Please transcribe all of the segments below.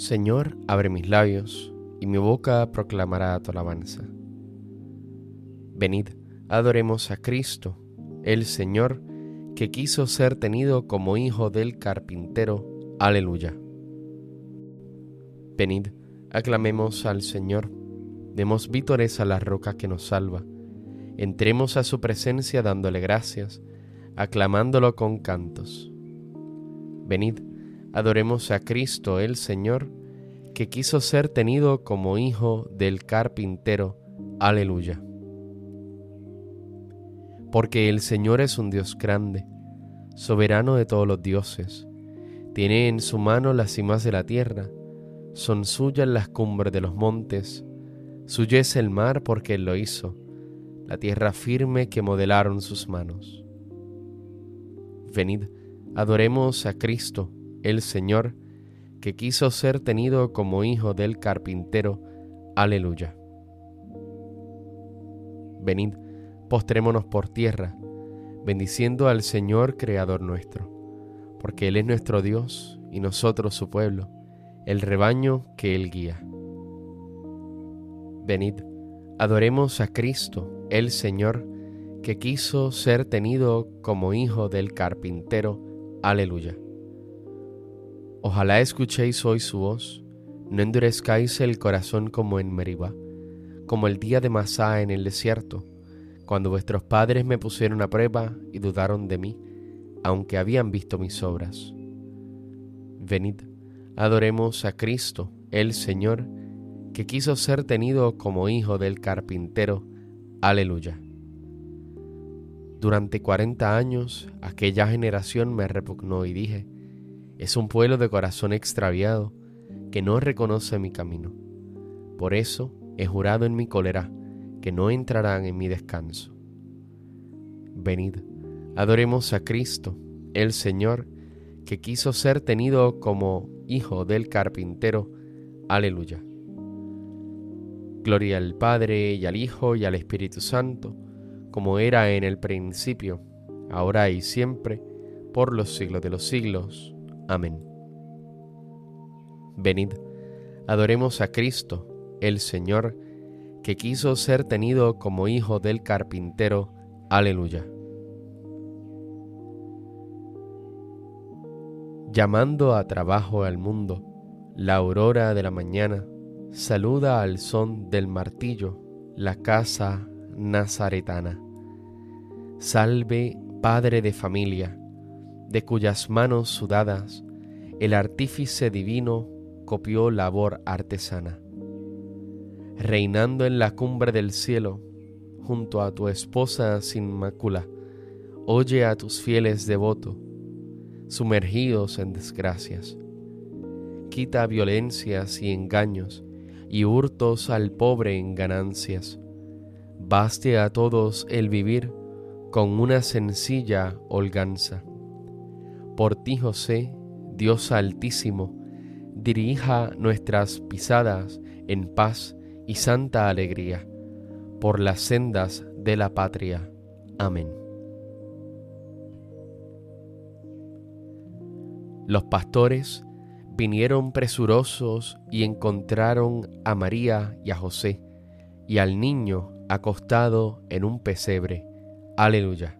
Señor, abre mis labios, y mi boca proclamará tu alabanza. Venid, adoremos a Cristo, el Señor, que quiso ser tenido como hijo del carpintero. Aleluya. Venid, aclamemos al Señor, demos vítores a la roca que nos salva, entremos a su presencia dándole gracias, aclamándolo con cantos. Venid, adoremos a Cristo el Señor, que quiso ser tenido como hijo del carpintero. Aleluya. Porque el Señor es un Dios grande, soberano de todos los dioses. Tiene en su mano las cimas de la tierra, son suyas las cumbres de los montes, suyo es el mar porque él lo hizo, la tierra firme que modelaron sus manos. Venid, adoremos a Cristo, el Señor, que quiso ser tenido como hijo del carpintero. Aleluya. Venid, postrémonos por tierra, bendiciendo al Señor Creador nuestro, porque Él es nuestro Dios y nosotros su pueblo, el rebaño que Él guía. Venid, adoremos a Cristo, el Señor, que quiso ser tenido como hijo del carpintero. Aleluya. Ojalá escuchéis hoy su voz, no endurezcáis el corazón como en Meribá, como el día de Masá en el desierto, cuando vuestros padres me pusieron a prueba y dudaron de mí, aunque habían visto mis obras. Venid, adoremos a Cristo, el Señor, que quiso ser tenido como hijo del carpintero. Aleluya. Durante cuarenta años aquella generación me repugnó y dije, es un pueblo de corazón extraviado que no reconoce mi camino. Por eso he jurado en mi cólera que no entrarán en mi descanso. Venid, adoremos a Cristo, el Señor, que quiso ser tenido como hijo del carpintero. Aleluya. Gloria al Padre y al Hijo y al Espíritu Santo, como era en el principio, ahora y siempre, por los siglos de los siglos. Amén. Venid, adoremos a Cristo, el Señor, que quiso ser tenido como hijo del carpintero. Aleluya. Llamando a trabajo al mundo, la aurora de la mañana saluda al son del martillo la casa nazaretana. Salve, Padre de familia, de cuyas manos sudadas el artífice divino copió labor artesana. Reinando en la cumbre del cielo, junto a tu esposa sin mácula, oye a tus fieles devotos, sumergidos en desgracias. Quita violencias y engaños y hurtos al pobre en ganancias. Baste a todos el vivir con una sencilla holganza por ti, José, Dios Altísimo, dirija nuestras pisadas en paz y santa alegría, por las sendas de la patria. Amén. Los pastores vinieron presurosos y encontraron a María y a José y al niño acostado en un pesebre. Aleluya.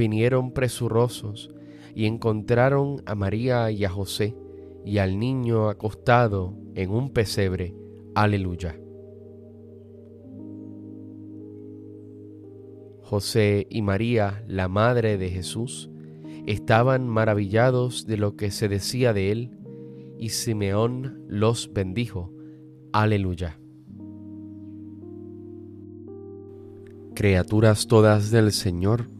vinieron presurosos y encontraron a María y a José y al niño acostado en un pesebre. Aleluya. José y María, la madre de Jesús, estaban maravillados de lo que se decía de él, y Simeón los bendijo. Aleluya. Criaturas todas del Señor,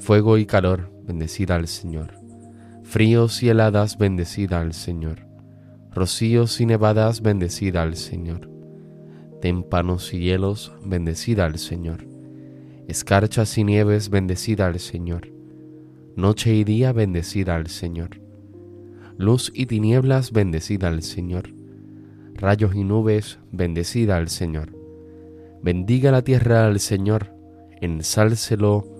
Fuego y calor, bendecida al Señor. Fríos y heladas, bendecida al Señor. Rocíos y nevadas, bendecida al Señor Témpanos y hielos, bendecida al Señor. Escarchas y nieves, bendecida al Señor. Noche y día, bendecida al Señor. Luz y tinieblas, bendecida al Señor. Rayos y nubes, bendecida al Señor. Bendiga la tierra al Señor, ensálcelo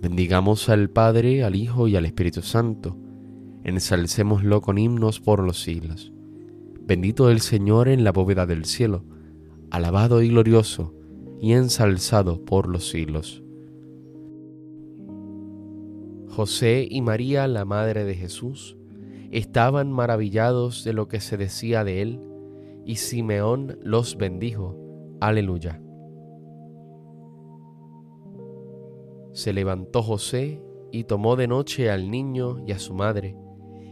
Bendigamos al Padre, al Hijo y al Espíritu Santo. Ensalcémoslo con himnos por los siglos. Bendito el Señor en la bóveda del cielo. Alabado y glorioso y ensalzado por los siglos. José y María, la Madre de Jesús, estaban maravillados de lo que se decía de él, y Simeón los bendijo. Aleluya. Se levantó José y tomó de noche al niño y a su madre,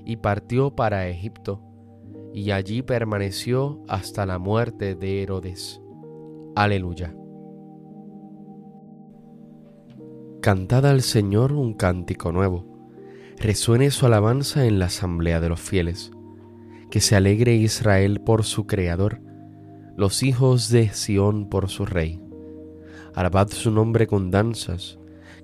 y partió para Egipto, y allí permaneció hasta la muerte de Herodes. Aleluya. Cantad al Señor un cántico nuevo. Resuene su alabanza en la asamblea de los fieles. Que se alegre Israel por su Creador, los hijos de Sión por su Rey. Alabad su nombre con danzas,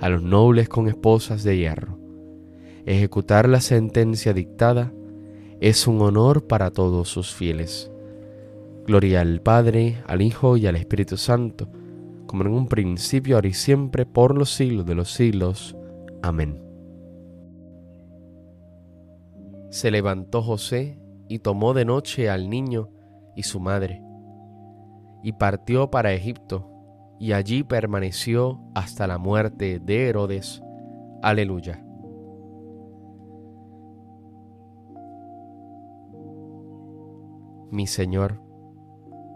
a los nobles con esposas de hierro. Ejecutar la sentencia dictada es un honor para todos sus fieles. Gloria al Padre, al Hijo y al Espíritu Santo, como en un principio, ahora y siempre, por los siglos de los siglos. Amén. Se levantó José y tomó de noche al niño y su madre, y partió para Egipto, y allí permaneció hasta la muerte de Herodes. Aleluya. Mi Señor,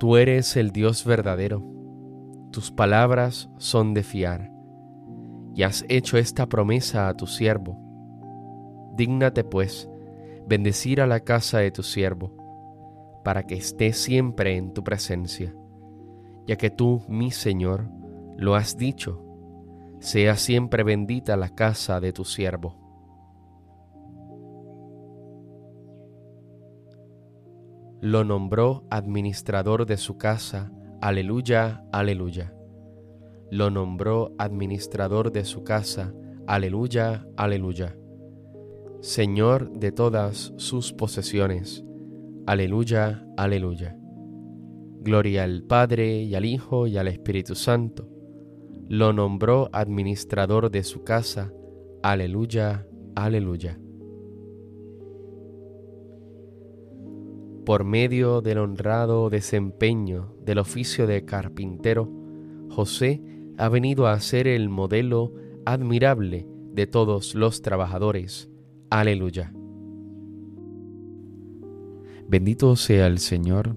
tú eres el Dios verdadero, tus palabras son de fiar y has hecho esta promesa a tu siervo. Dígnate, pues, bendecir a la casa de tu siervo, para que esté siempre en tu presencia, ya que tú, mi Señor, lo has dicho, sea siempre bendita la casa de tu siervo. lo nombró administrador de su casa. Aleluya, aleluya. Lo nombró administrador de su casa. Aleluya, aleluya. Señor de todas sus posesiones. Aleluya, aleluya. Gloria al Padre y al Hijo y al Espíritu Santo. Lo nombró administrador de su casa. Aleluya, aleluya. Por medio del honrado desempeño del oficio de carpintero, José ha venido a ser el modelo admirable de todos los trabajadores. Aleluya. Bendito sea el Señor,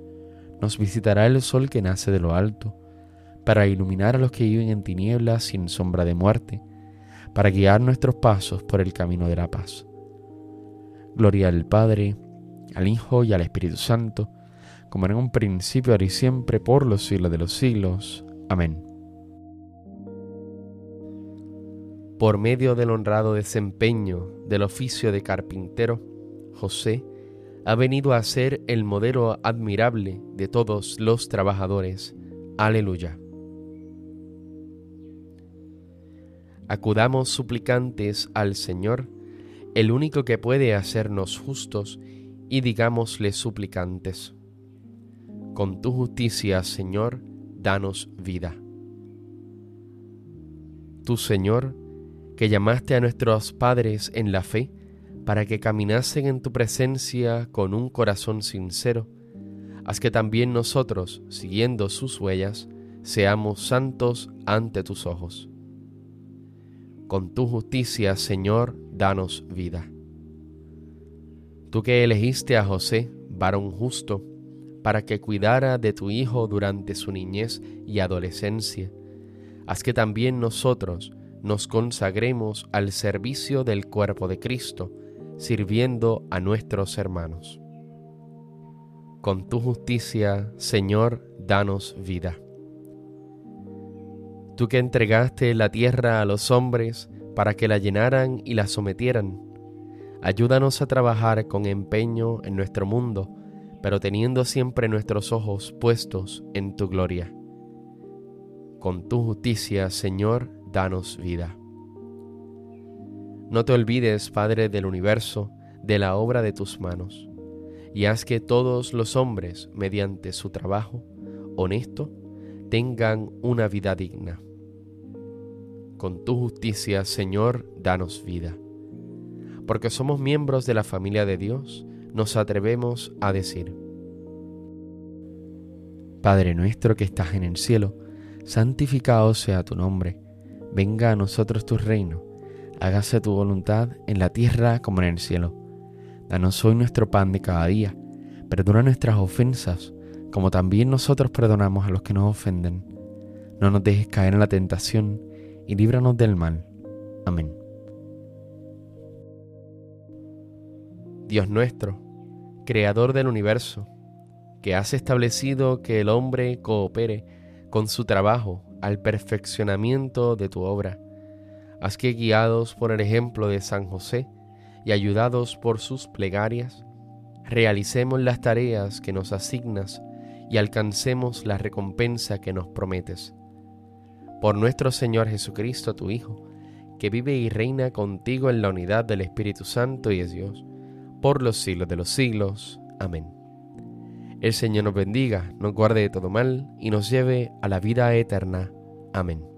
nos visitará el sol que nace de lo alto, para iluminar a los que viven en tinieblas sin sombra de muerte, para guiar nuestros pasos por el camino de la paz. Gloria al Padre, al Hijo y al Espíritu Santo, como en un principio, ahora y siempre, por los siglos de los siglos. Amén. Por medio del honrado desempeño del oficio de carpintero, José ha venido a ser el modelo admirable de todos los trabajadores. Aleluya. Acudamos suplicantes al Señor, el único que puede hacernos justos, y digámosle suplicantes. Con tu justicia, Señor, danos vida. Tu Señor, que llamaste a nuestros padres en la fe, para que caminasen en tu presencia con un corazón sincero, haz que también nosotros, siguiendo sus huellas, seamos santos ante tus ojos. Con tu justicia, Señor, danos vida. Tú que elegiste a José, varón justo, para que cuidara de tu Hijo durante su niñez y adolescencia, haz que también nosotros nos consagremos al servicio del cuerpo de Cristo, sirviendo a nuestros hermanos. Con tu justicia, Señor, danos vida. Tú que entregaste la tierra a los hombres para que la llenaran y la sometieran, ayúdanos a trabajar con empeño en nuestro mundo, pero teniendo siempre nuestros ojos puestos en tu gloria. Con tu justicia, Señor, danos vida. No te olvides, Padre del universo, de la obra de tus manos, y haz que todos los hombres, mediante su trabajo honesto, tengan una vida digna. Con tu justicia, Señor, danos vida. Porque somos miembros de la familia de Dios, nos atrevemos a decir, Padre nuestro que estás en el cielo, santificado sea tu nombre, venga a nosotros tu reino hágase tu voluntad en la tierra como en el cielo. Danos hoy nuestro pan de cada día. Perdona nuestras ofensas, como también nosotros perdonamos a los que nos ofenden. No nos dejes caer en la tentación y líbranos del mal. Amén. Dios nuestro, Creador del universo, que has establecido que el hombre coopere con su trabajo al perfeccionamiento de tu obra, Haz que guiados por el ejemplo de San José y ayudados por sus plegarias, realicemos las tareas que nos asignas y alcancemos la recompensa que nos prometes. Por nuestro Señor Jesucristo, tu Hijo, que vive y reina contigo en la unidad del Espíritu Santo y es Dios, por los siglos de los siglos. Amén. El Señor nos bendiga, nos guarde de todo mal y nos lleve a la vida eterna. Amén.